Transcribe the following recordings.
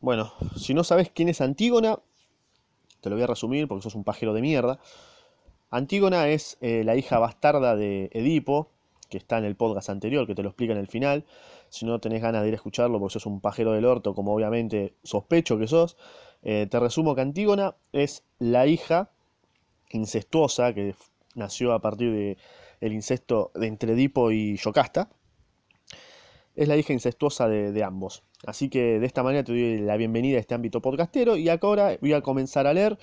Bueno, si no sabes quién es Antígona, te lo voy a resumir porque sos un pajero de mierda. Antígona es eh, la hija bastarda de Edipo, que está en el podcast anterior, que te lo explica en el final. Si no tenés ganas de ir a escucharlo porque sos un pajero del orto, como obviamente sospecho que sos, eh, te resumo que Antígona es la hija incestuosa que nació a partir el incesto de entre Edipo y Yocasta. Es la hija incestuosa de, ambos. Así que de esta manera te doy la bienvenida a este ámbito podcastero y ahora voy a comenzar a leer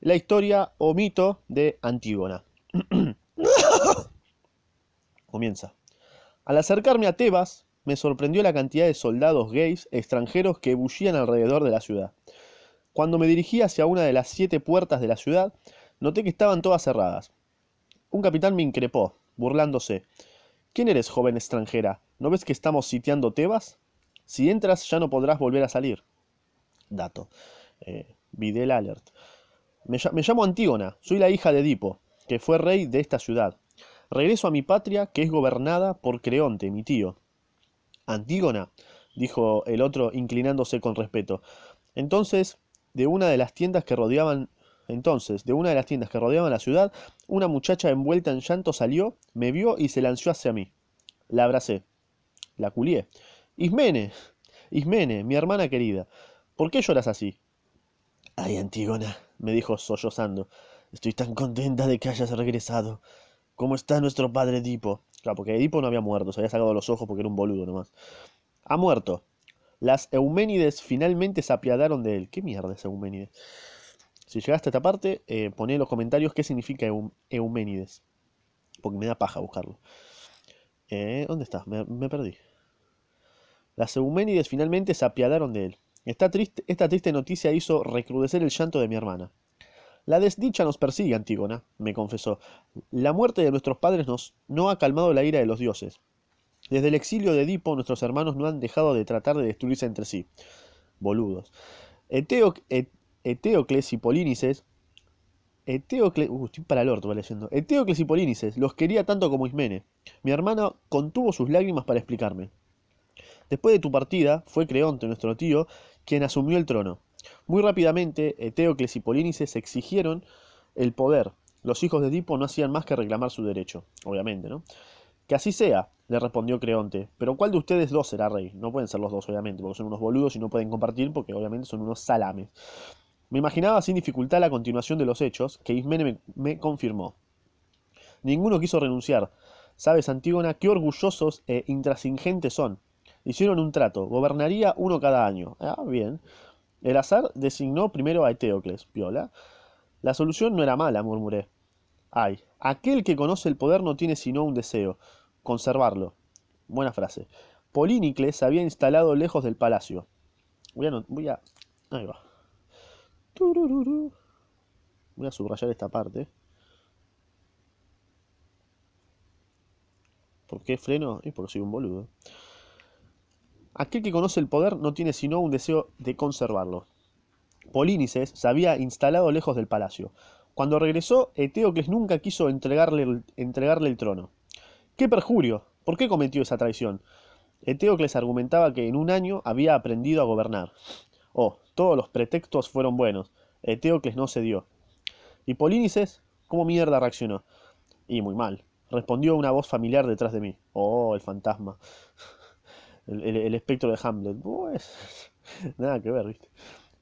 la historia o mito de Antígona. Comienza. Al acercarme a Tebas, me sorprendió la cantidad de soldados gays extranjeros que bullían alrededor de la ciudad. Cuando me dirigí hacia una de las siete puertas de la ciudad, noté que estaban todas cerradas. Un capitán me increpó, burlándose. ¿Quién eres, joven extranjera? ¿No ves que estamos sitiando Tebas? Si entras ya no podrás volver a salir. Dato. Eh, Videl Alert. Me, me llamo Antígona, soy la hija de Edipo, que fue rey de esta ciudad. Regreso a mi patria, que es gobernada por Creonte, mi tío. Antígona, dijo el otro inclinándose con respeto. Entonces, de una de las tiendas que rodeaban entonces, de una de las tiendas que rodeaban la ciudad, una muchacha envuelta en llanto salió, me vio y se lanzó hacia mí. La abracé. La culié. Ismene, Ismene, mi hermana querida, ¿por qué lloras así? Ay, Antígona, me dijo sollozando, estoy tan contenta de que hayas regresado. ¿Cómo está nuestro padre Edipo? Claro, porque Edipo no había muerto, se había sacado los ojos porque era un boludo nomás. Ha muerto. Las Euménides finalmente se apiadaron de él. ¿Qué mierda es Euménides? Si llegaste a esta parte, eh, poné en los comentarios qué significa Euménides. Porque me da paja buscarlo. Eh, ¿Dónde está? Me, me, perdí. Las Euménides finalmente se apiadaron de él. Esta triste, noticia hizo recrudecer el llanto de mi hermana. La desdicha nos persigue, Antígona, me confesó. La muerte de nuestros padres nos, no ha calmado la ira de los dioses. Desde el exilio de Edipo, nuestros hermanos no han dejado de tratar de destruirse entre sí. Boludos. Eteo, et, Eteocles y Polínices. Eteocles. Uh, estoy para el orto leyendo. Eteocles y Polínices los quería tanto como Ismene. Mi hermano contuvo sus lágrimas para explicarme. Después de tu partida, fue Creonte, nuestro tío, quien asumió el trono. Muy rápidamente, Eteocles y Polínices exigieron el poder. Los hijos de Edipo no hacían más que reclamar su derecho, obviamente, ¿no? Que así sea, le respondió Creonte. Pero ¿cuál de ustedes dos será rey? No pueden ser los dos, obviamente, porque son unos boludos y no pueden compartir porque obviamente son unos salames. Me imaginaba sin dificultad la continuación de los hechos, que Ismene me, confirmó. Ninguno quiso renunciar. Sabes, Antígona, qué orgullosos e intransigentes son. Hicieron un trato, gobernaría uno cada año. Ah, bien. El azar designó primero a Eteocles, piola. La solución no era mala, murmuré. Ay, aquel que conoce el poder no tiene sino un deseo, conservarlo. Buena frase. Polínicles se había instalado lejos del palacio. Voy a, voy a... Ahí va. Voy a subrayar esta parte. ¿Por qué freno? Y porque soy un boludo. Aquel que conoce el poder no tiene sino un deseo de conservarlo. Polínices se había instalado lejos del palacio. Cuando regresó, Eteocles nunca quiso entregarle el, trono. ¡Qué perjurio! ¿Por qué cometió esa traición? Eteocles argumentaba que en un año había aprendido a gobernar. Oh, todos los pretextos fueron buenos. Eteocles no cedió. ¿Y Polínices? ¿Cómo mierda reaccionó? Y muy mal. Respondió una voz familiar detrás de mí. Oh, el fantasma. El, espectro de Hamlet. Pues, nada que ver, ¿viste?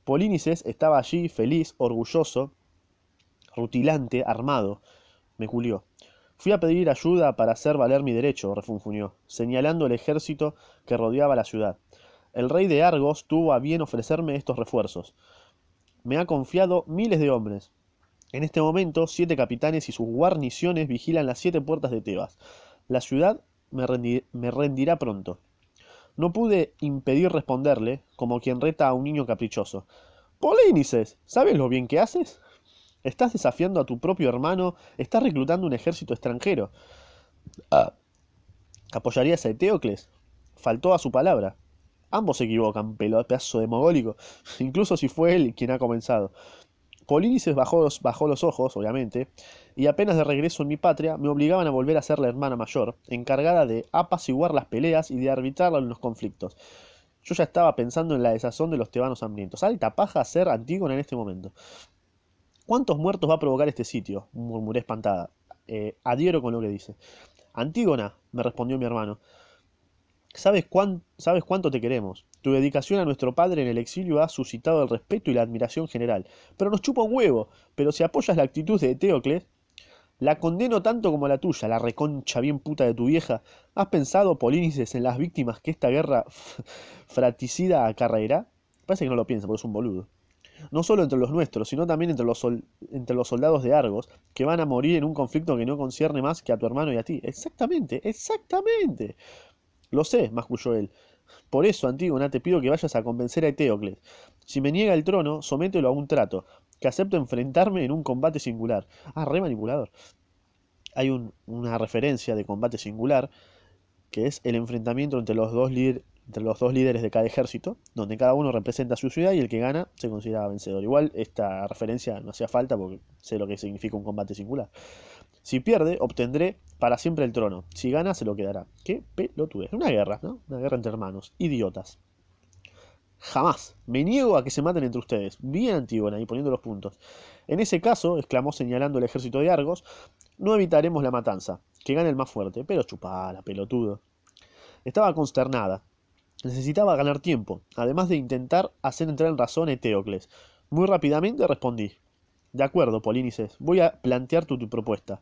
Polínices estaba allí, feliz, orgulloso, rutilante, armado. Me culió. Fui a pedir ayuda para hacer valer mi derecho, refunfuñó, señalando el ejército que rodeaba la ciudad. El rey de Argos tuvo a bien ofrecerme estos refuerzos. Me ha confiado miles de hombres. En este momento, siete capitanes y sus guarniciones vigilan las siete puertas de Tebas. La ciudad me rendirá pronto. No pude impedir responderle, como quien reta a un niño caprichoso. Polínices, ¿sabes lo bien que haces? Estás desafiando a tu propio hermano, estás reclutando un ejército extranjero. Ah. ¿Apoyarías a Eteocles? Faltó a su palabra. Ambos se equivocan, pedazo de mogólico, incluso si fue él quien ha comenzado. Los, bajó los ojos, obviamente, y apenas de regreso en mi patria me obligaban a volver a ser la hermana mayor, encargada de apaciguar las peleas y de arbitrar los conflictos. Yo ya estaba pensando en la desazón de los tebanos hambrientos. Alta paja ser Antígona en este momento. ¿Cuántos muertos va a provocar este sitio? murmuré espantada. Eh, adhiero con lo que dice. Antígona, me respondió mi hermano, ¿sabes, cuán, ¿sabes cuánto te queremos? Tu dedicación a nuestro padre en el exilio ha suscitado el respeto y la admiración general. Pero nos chupa un huevo. Pero si apoyas la actitud de Eteocles, la condeno tanto como la tuya, la reconcha bien puta de tu vieja. ¿Has pensado, Polínices, en las víctimas que esta guerra fratricida acarreará? Parece que no lo piensa, porque es un boludo. No solo entre los nuestros, sino también entre los, entre los soldados de Argos, que van a morir en un conflicto que no concierne más que a tu hermano y a ti. Exactamente, exactamente. Lo sé, masculló él. Por eso, Antígona, te pido que vayas a convencer a Eteocles. Si me niega el trono, somételo a un trato que acepto enfrentarme en un combate singular. Ah, re manipulador. Hay una referencia de combate singular que es el enfrentamiento entre los, dos entre los dos líderes de cada ejército, donde cada uno representa su ciudad y el que gana se considera vencedor. Igual esta referencia no hacía falta porque sé lo que significa un combate singular. Si pierde, obtendré para siempre el trono. Si gana, se lo quedará. Qué Es Una guerra, ¿no? Una guerra entre hermanos. Idiotas. Jamás. Me niego a que se maten entre ustedes. Bien Antígona, ahí poniendo los puntos. En ese caso, exclamó señalando el ejército de Argos, no evitaremos la matanza. Que gane el más fuerte. Pero chupala, pelotudo. Estaba consternada. Necesitaba ganar tiempo, además de intentar hacer entrar en razón a Eteocles. Muy rápidamente respondí. De acuerdo, Polínices, voy a plantear tu propuesta.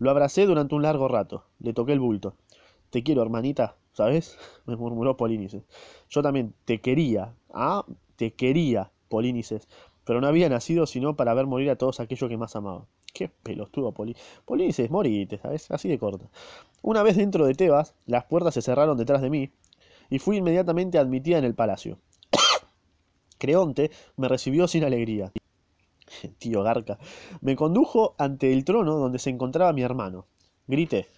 Lo abracé durante un largo rato. Le toqué el bulto. Te quiero, hermanita, ¿sabes? me murmuró Polínices. Yo también te quería, ah, te quería, Polínices, pero no había nacido sino para ver morir a todos aquellos que más amaba. Qué pelotudo, Poli Polínices, morite, ¿sabes? Así de corta. Una vez dentro de Tebas, las puertas se cerraron detrás de mí y fui inmediatamente admitida en el palacio. Creonte me recibió sin alegría. Tío Garca. Me condujo ante el trono donde se encontraba mi hermano. Grité.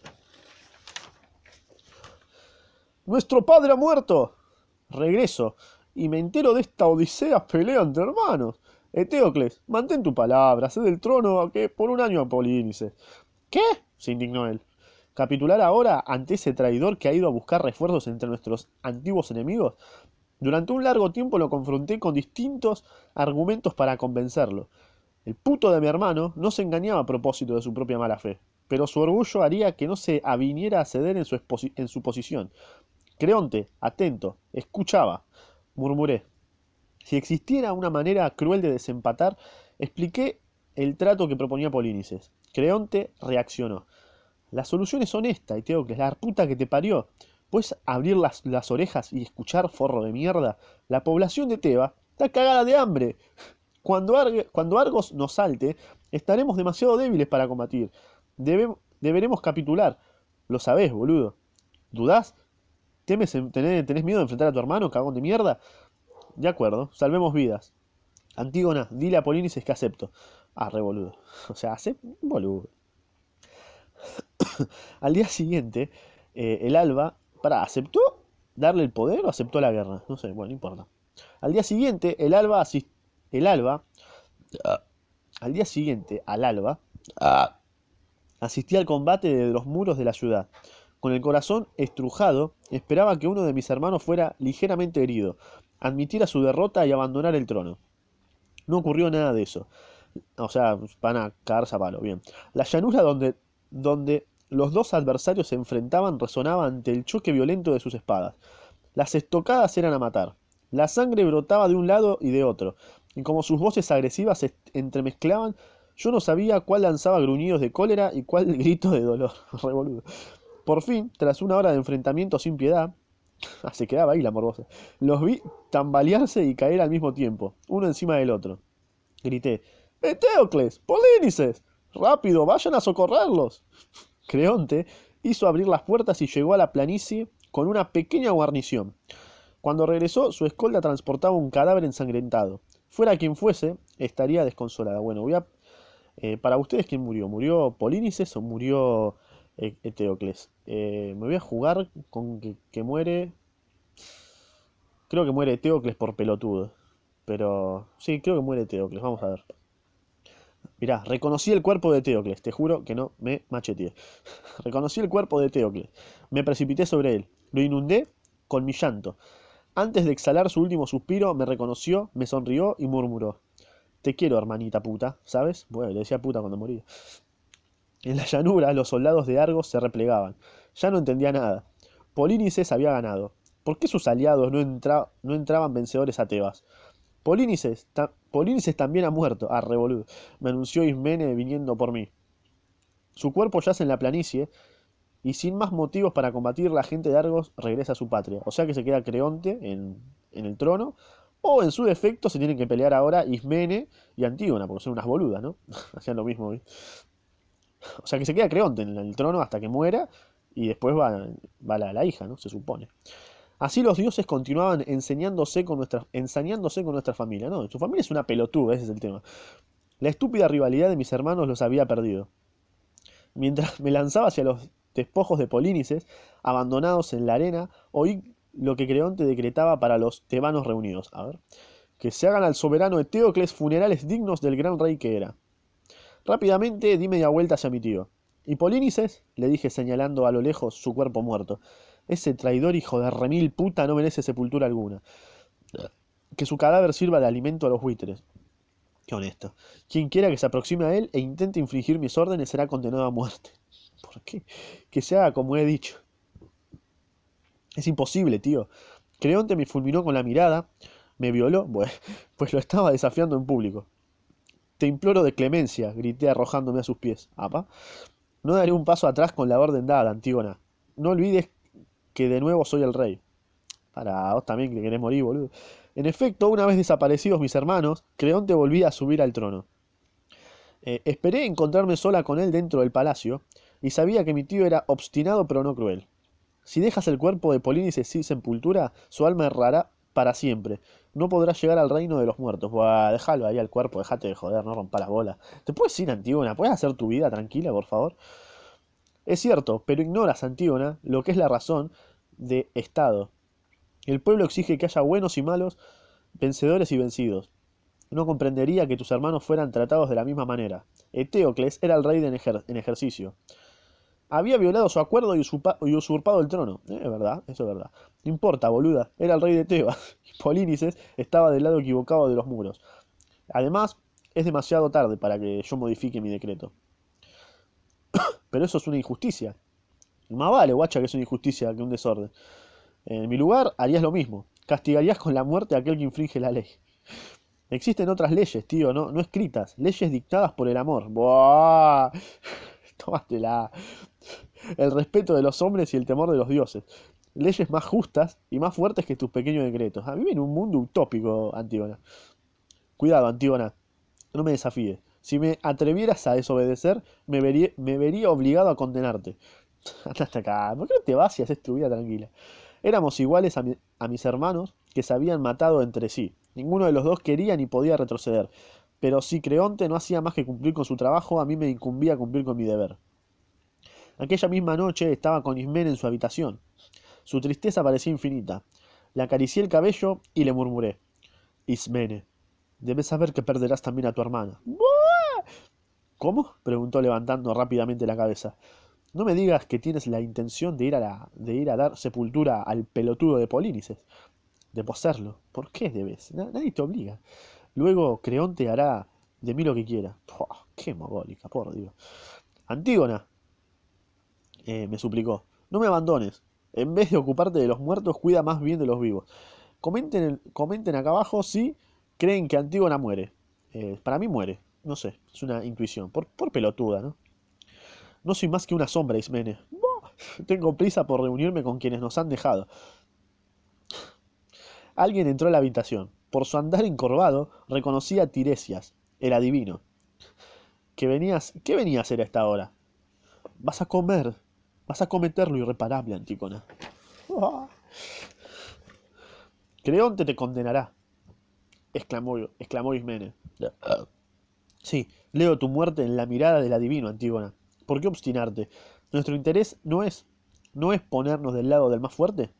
Nuestro padre ha muerto. Regreso y me entero de esta odisea pelea entre hermanos. Eteocles, mantén tu palabra, cede el trono que por un año a Polínice. ¿Qué? se indignó él. ¿Capitular ahora ante ese traidor que ha ido a buscar refuerzos entre nuestros antiguos enemigos? Durante un largo tiempo lo confronté con distintos argumentos para convencerlo. El puto de mi hermano no se engañaba a propósito de su propia mala fe, pero su orgullo haría que no se aviniera a ceder en su, en su posición. Creonte, atento, escuchaba. Murmuré. Si existiera una manera cruel de desempatar, expliqué el trato que proponía Polínices. Creonte reaccionó. La solución es honesta, y que la puta que te parió. ¿Puedes abrir las, las, orejas y escuchar, forro de mierda? La población de Teba está cagada de hambre. Cuando, Argos nos salte, estaremos demasiado débiles para combatir. deberemos capitular. Lo sabés, boludo. ¿Dudás? ¿Temes, tenés, miedo de enfrentar a tu hermano, cagón de mierda? De acuerdo, salvemos vidas. Antígona, dile a Polinices que acepto. Ah, re boludo. O sea, hace boludo. Al día siguiente, eh, el Alba, para, ¿aceptó darle el poder o aceptó la guerra? No sé, bueno, no importa. Al día siguiente, el Alba el Alba, al día siguiente, al Alba, asistí al combate de los muros de la ciudad. Con el corazón estrujado, esperaba que uno de mis hermanos fuera ligeramente herido, admitiera su derrota y abandonar el trono. No ocurrió nada de eso. O sea, van a cagarse a palo, bien. La llanura donde, donde los dos adversarios se enfrentaban resonaba ante el choque violento de sus espadas. Las estocadas eran a matar. La sangre brotaba de un lado y de otro, y como sus voces agresivas se entremezclaban, yo no sabía cuál lanzaba gruñidos de cólera y cuál grito de dolor. Revoludo. Por fin, tras una hora de enfrentamiento sin piedad, ah, se quedaba ahí la morbosa, los vi tambalearse y caer al mismo tiempo, uno encima del otro. Grité, ¡Eteocles! ¡Polínices! ¡Rápido! ¡Vayan a socorrerlos! Creonte hizo abrir las puertas y llegó a la planicie con una pequeña guarnición. Cuando regresó, su escolta transportaba un cadáver ensangrentado. Fuera quien fuese, estaría desconsolada. Bueno, voy a... Eh, para ustedes, ¿quién murió? ¿Murió Polínices o murió Eteocles. Eh, me voy a jugar con que, muere. Creo que muere Eteocles por pelotudo. Pero sí, creo que muere Eteocles. Vamos a ver. Mirá, reconocí el cuerpo de Eteocles. Te juro que no me macheteé. reconocí el cuerpo de Eteocles. Me precipité sobre él. Lo inundé con mi llanto. Antes de exhalar su último suspiro, me reconoció, me sonrió y murmuró. Te quiero, hermanita puta, ¿sabes? Bueno, le decía puta cuando moría. En la llanura, los soldados de Argos se replegaban. Ya no entendía nada. Polínices había ganado. ¿Por qué sus aliados no, entraban vencedores a Tebas? Polínices, Polínices también ha muerto. Ah, revoludo. Me anunció Ismene viniendo por mí. Su cuerpo yace en la planicie, y sin más motivos para combatir, la gente de Argos regresa a su patria. O sea que se queda Creonte en, el trono, o en su defecto se tienen que pelear ahora Ismene y Antígona, porque son unas boludas, ¿no? Hacían lo mismo. O sea que se queda Creonte en el trono hasta que muera, y después va, va la, la, hija, ¿no? Se supone. Así los dioses continuaban enseñándose con ensañándose con nuestra familia. No, su familia es una pelotuda, ese es el tema. La estúpida rivalidad de mis hermanos los había perdido. Mientras me lanzaba hacia los despojos de Polínices, abandonados en la arena, oí lo que Creonte decretaba para los tebanos reunidos. A ver. Que se hagan al soberano Eteocles funerales dignos del gran rey que era. Rápidamente di media vuelta hacia mi tío. ¿Y Polínices? le dije señalando a lo lejos su cuerpo muerto. Ese traidor hijo de remil puta no merece sepultura alguna. Que su cadáver sirva de alimento a los buitres. Qué honesto. Quien quiera que se aproxime a él e intente infringir mis órdenes será condenado a muerte. ¿Por qué? Que se haga como he dicho. Es imposible, tío. Creonte me fulminó con la mirada, me violó, pues lo estaba desafiando en público. Te imploro de clemencia, grité arrojándome a sus pies. ¿Apa? No daré un paso atrás con la orden dada, Antígona. No olvides que de nuevo soy el rey. Para vos también que querés morir, boludo. En efecto, una vez desaparecidos mis hermanos, Creonte volvía a subir al trono. Eh, esperé encontrarme sola con él dentro del palacio, y sabía que mi tío era obstinado pero no cruel. Si dejas el cuerpo de Polínices sin sepultura, su alma errará para siempre. No podrá llegar al reino de los muertos. Buah, déjalo ahí al cuerpo, déjate de joder, no rompa la bola. ¿Te puedes ir, Antígona? ¿Puedes hacer tu vida tranquila, por favor? Es cierto, pero ignoras, Antígona, lo que es la razón de Estado. El pueblo exige que haya buenos y malos, vencedores y vencidos. No comprendería que tus hermanos fueran tratados de la misma manera. Eteocles era el rey en ejercicio había violado su acuerdo y, usurpado el trono. Eh, es verdad, eso es verdad. No importa, boluda, era el rey de Tebas. Polínices estaba del lado equivocado de los muros. Además, es demasiado tarde para que yo modifique mi decreto. Pero eso es una injusticia. Más vale, guacha, que es una injusticia que un desorden. En mi lugar, harías lo mismo. Castigarías con la muerte a aquel que infringe la ley. Existen otras leyes, tío, no, no escritas. Leyes dictadas por el amor. ¡Buah! Tómatela el respeto de los hombres y el temor de los dioses. Leyes más justas y más fuertes que tus pequeños decretos. A mí en un mundo utópico, Antígona. Cuidado, Antígona. No me desafíes. Si me atrevieras a desobedecer, me vería, me vería obligado a condenarte. Hasta acá. ¿Por qué no te vas y haces tu vida tranquila? Éramos iguales a mis hermanos que se habían matado entre sí. Ninguno de los dos quería ni podía retroceder. Pero si Creonte no hacía más que cumplir con su trabajo, a mí me incumbía cumplir con mi deber. Aquella misma noche estaba con Ismene en su habitación. Su tristeza parecía infinita. Le acaricié el cabello y le murmuré. Ismene, debes saber que perderás también a tu hermana. ¿Cómo? preguntó levantando rápidamente la cabeza. No me digas que tienes la intención de ir a, la, de ir a dar sepultura al pelotudo de Polínices. De poseerlo. ¿Por qué debes? Nadie te obliga. Luego Creonte hará de mí lo que quiera. ¡Qué mogólica, por Dios! Antígona, eh, me suplicó, no me abandones. En vez de ocuparte de los muertos, cuida más bien de los vivos. Comenten, comenten acá abajo si creen que Antígona muere. Eh, para mí muere. No sé, es una intuición. Por, por pelotuda, ¿no? No soy más que una sombra, Ismene. Tengo prisa por reunirme con quienes nos han dejado. Alguien entró a la habitación. Por su andar encorvado, reconocí a Tiresias, el adivino. ¿Qué, venías, ¿Qué venía a hacer a esta hora? Vas a comer, Vas a cometer lo irreparable, Antígona. Creonte te condenará, exclamó, exclamó Ismene. Sí, leo tu muerte en la mirada del adivino, Antígona. ¿Por qué obstinarte? Nuestro interés no es, no es ponernos del lado del más fuerte.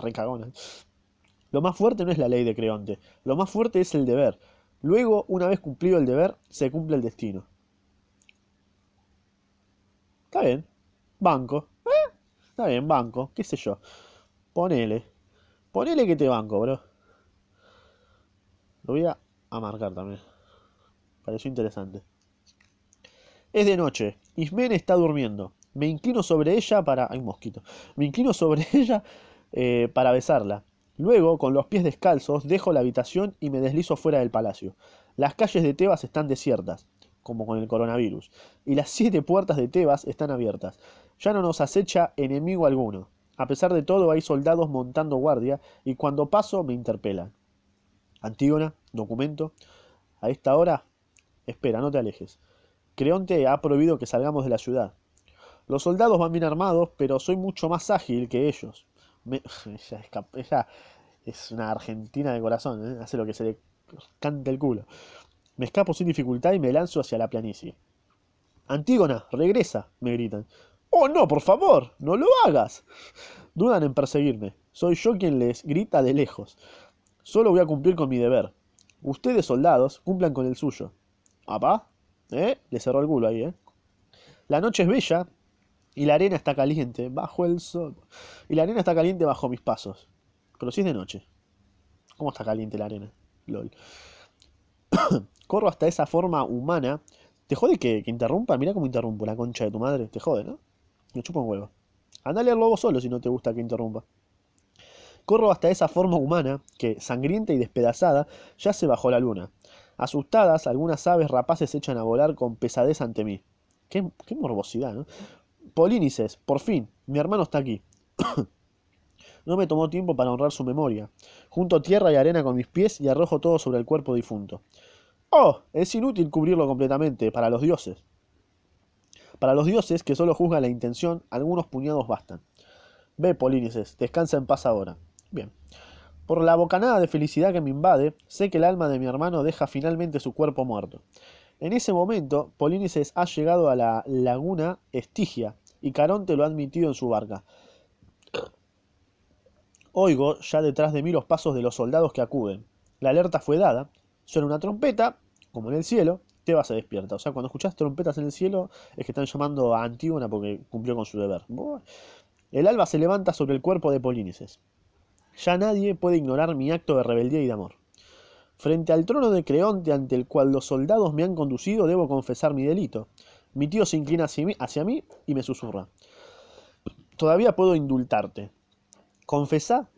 Recagona. Lo más fuerte no es la ley de Creonte, lo más fuerte es el deber. Luego, una vez cumplido el deber, se cumple el destino. Está bien. Banco. ¿Eh? Está bien, banco. ¿Qué sé yo? Ponele. Ponele que te banco, bro. Lo voy a, marcar también. Pareció interesante. Es de noche. Ismene está durmiendo. Me inclino sobre ella para... Hay un mosquito. Me inclino sobre ella eh, para besarla. Luego, con los pies descalzos, dejo la habitación y me deslizo fuera del palacio. Las calles de Tebas están desiertas, como con el coronavirus, y las siete puertas de Tebas están abiertas. Ya no nos acecha enemigo alguno. A pesar de todo, hay soldados montando guardia, y cuando paso me interpelan. Antígona, documento. A esta hora, espera, no te alejes. Creonte ha prohibido que salgamos de la ciudad. Los soldados van bien armados, pero soy mucho más ágil que ellos. Me- ella, es una argentina de corazón, ¿eh? hace lo que se le canta el culo. Me escapo sin dificultad y me lanzo hacia la planicie. Antígona, regresa, me gritan. Oh, no, por favor, no lo hagas. Dudan en perseguirme. Soy yo quien les grita de lejos. Solo voy a cumplir con mi deber. Ustedes, soldados, cumplan con el suyo. ¿Apá? ¿Eh? Le cerró el culo ahí, ¿eh? La noche es bella y la arena está caliente bajo el sol. Y la arena está caliente bajo mis pasos. Pero si es de noche. ¿Cómo está caliente la arena? LOL. Corro hasta esa forma humana. ¿Te jode que, que interrumpa? Mira cómo interrumpo la concha de tu madre. Te jode, ¿no? Me chupa un huevo. Andale al lobo solo si no te gusta que interrumpa. Corro hasta esa forma humana que, sangrienta y despedazada, yace bajo la luna. Asustadas, algunas aves rapaces echan a volar con pesadez ante mí. Qué, qué morbosidad, ¿no? Polínices, por fin, mi hermano está aquí. No me tomó tiempo para honrar su memoria. Junto tierra y arena con mis pies y arrojo todo sobre el cuerpo difunto. Oh, es inútil cubrirlo completamente, para los dioses. Para los dioses, que solo juzgan la intención, algunos puñados bastan. Ve, Polínices, descansa en paz ahora. Bien. Por la bocanada de felicidad que me invade, sé que el alma de mi hermano deja finalmente su cuerpo muerto. En ese momento, Polínices ha llegado a la laguna Estigia, y Caronte lo ha admitido en su barca. Oigo ya detrás de mí los pasos de los soldados que acuden. La alerta fue dada. Suena una trompeta, como en el cielo, Tebas se despierta. O sea, cuando escuchás trompetas en el cielo, es que están llamando a Antígona porque cumplió con su deber. El alba se levanta sobre el cuerpo de Polínices. Ya nadie puede ignorar mi acto de rebeldía y de amor. Frente al trono de Creonte ante el cual los soldados me han conducido, debo confesar mi delito. Mi tío se inclina hacia mí, y me susurra. Todavía puedo indultarte. Confesá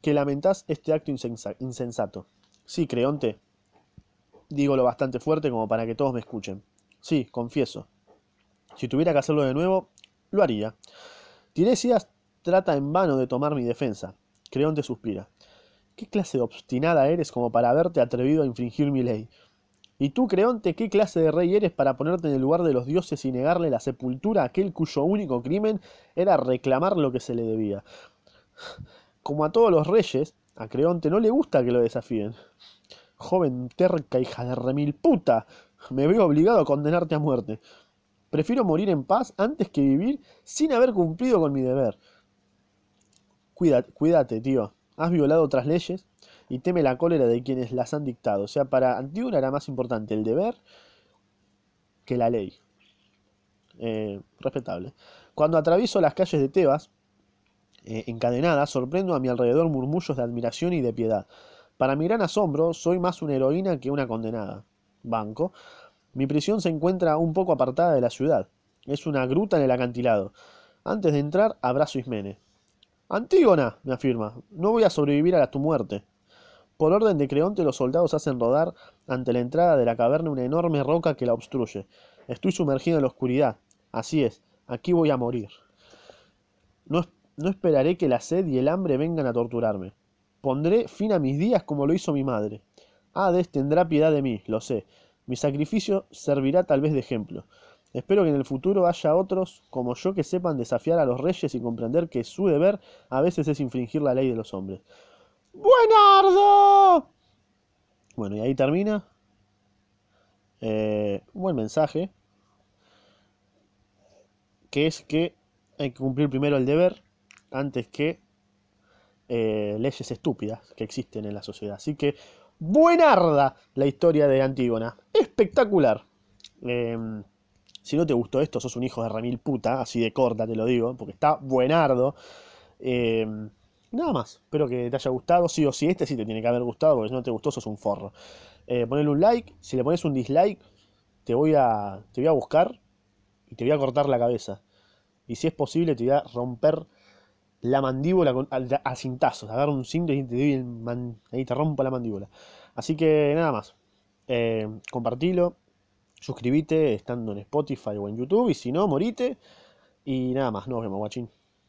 que lamentás este acto insensa- insensato. Sí, Creonte, digo lo bastante fuerte como para que todos me escuchen. Sí, confieso. Si tuviera que hacerlo de nuevo, lo haría. Tiresias trata en vano de tomar mi defensa. Creonte suspira. ¿Qué clase de obstinada eres como para haberte atrevido a infringir mi ley? ¿Y tú, Creonte, qué clase de rey eres para ponerte en el lugar de los dioses y negarle la sepultura a aquel cuyo único crimen era reclamar lo que se le debía? Como a todos los reyes, a Creonte no le gusta que lo desafíen. Joven terca hija de remil puta, me veo obligado a condenarte a muerte. Prefiero morir en paz antes que vivir sin haber cumplido con mi deber. Cuídate, cuídate, tío. Has violado otras leyes y teme la cólera de quienes las han dictado. O sea, para Antígona era más importante el deber que la ley. Eh, respetable. Cuando atravieso las calles de Tebas, eh, encadenada, sorprendo a mi alrededor murmullos de admiración y de piedad. Para mi gran asombro, soy más una heroína que una condenada. Banco. Mi prisión se encuentra un poco apartada de la ciudad. Es una gruta en el acantilado. Antes de entrar, abrazo a Ismene. Antígona, me afirma, no voy a sobrevivir a tu muerte. Por orden de Creonte, los soldados hacen rodar ante la entrada de la caverna una enorme roca que la obstruye. Estoy sumergido en la oscuridad. Así es, aquí voy a morir. No, no esperaré que la sed y el hambre vengan a torturarme. Pondré fin a mis días como lo hizo mi madre. Hades tendrá piedad de mí, lo sé. Mi sacrificio servirá tal vez de ejemplo. Espero que en el futuro haya otros como yo que sepan desafiar a los reyes y comprender que su deber a veces es infringir la ley de los hombres. ¡Buenardo! Bueno, y ahí termina. Eh, buen mensaje. Que es que hay que cumplir primero el deber antes que eh, leyes estúpidas que existen en la sociedad. Así que, buenarda la historia de Antígona. Espectacular. Eh, si no te gustó esto, sos un hijo de remil puta, así de corta te lo digo, porque está buenardo. Eh, nada más. Espero que te haya gustado. Sí o sí, este sí te tiene que haber gustado, porque si no te gustó, sos un forro. Eh, ponle un like. Si le pones un dislike, te voy, a, te voy a buscar y te voy a cortar la cabeza. Y si es posible, te voy a romper la mandíbula con, a, a cintazos. Agarro un cinto y te doy el ahí te rompo la mandíbula. Así que nada más. Eh, compartilo. Suscríbete estando en Spotify o en YouTube. Y si no, morite. Y nada más. Nos vemos, guachín.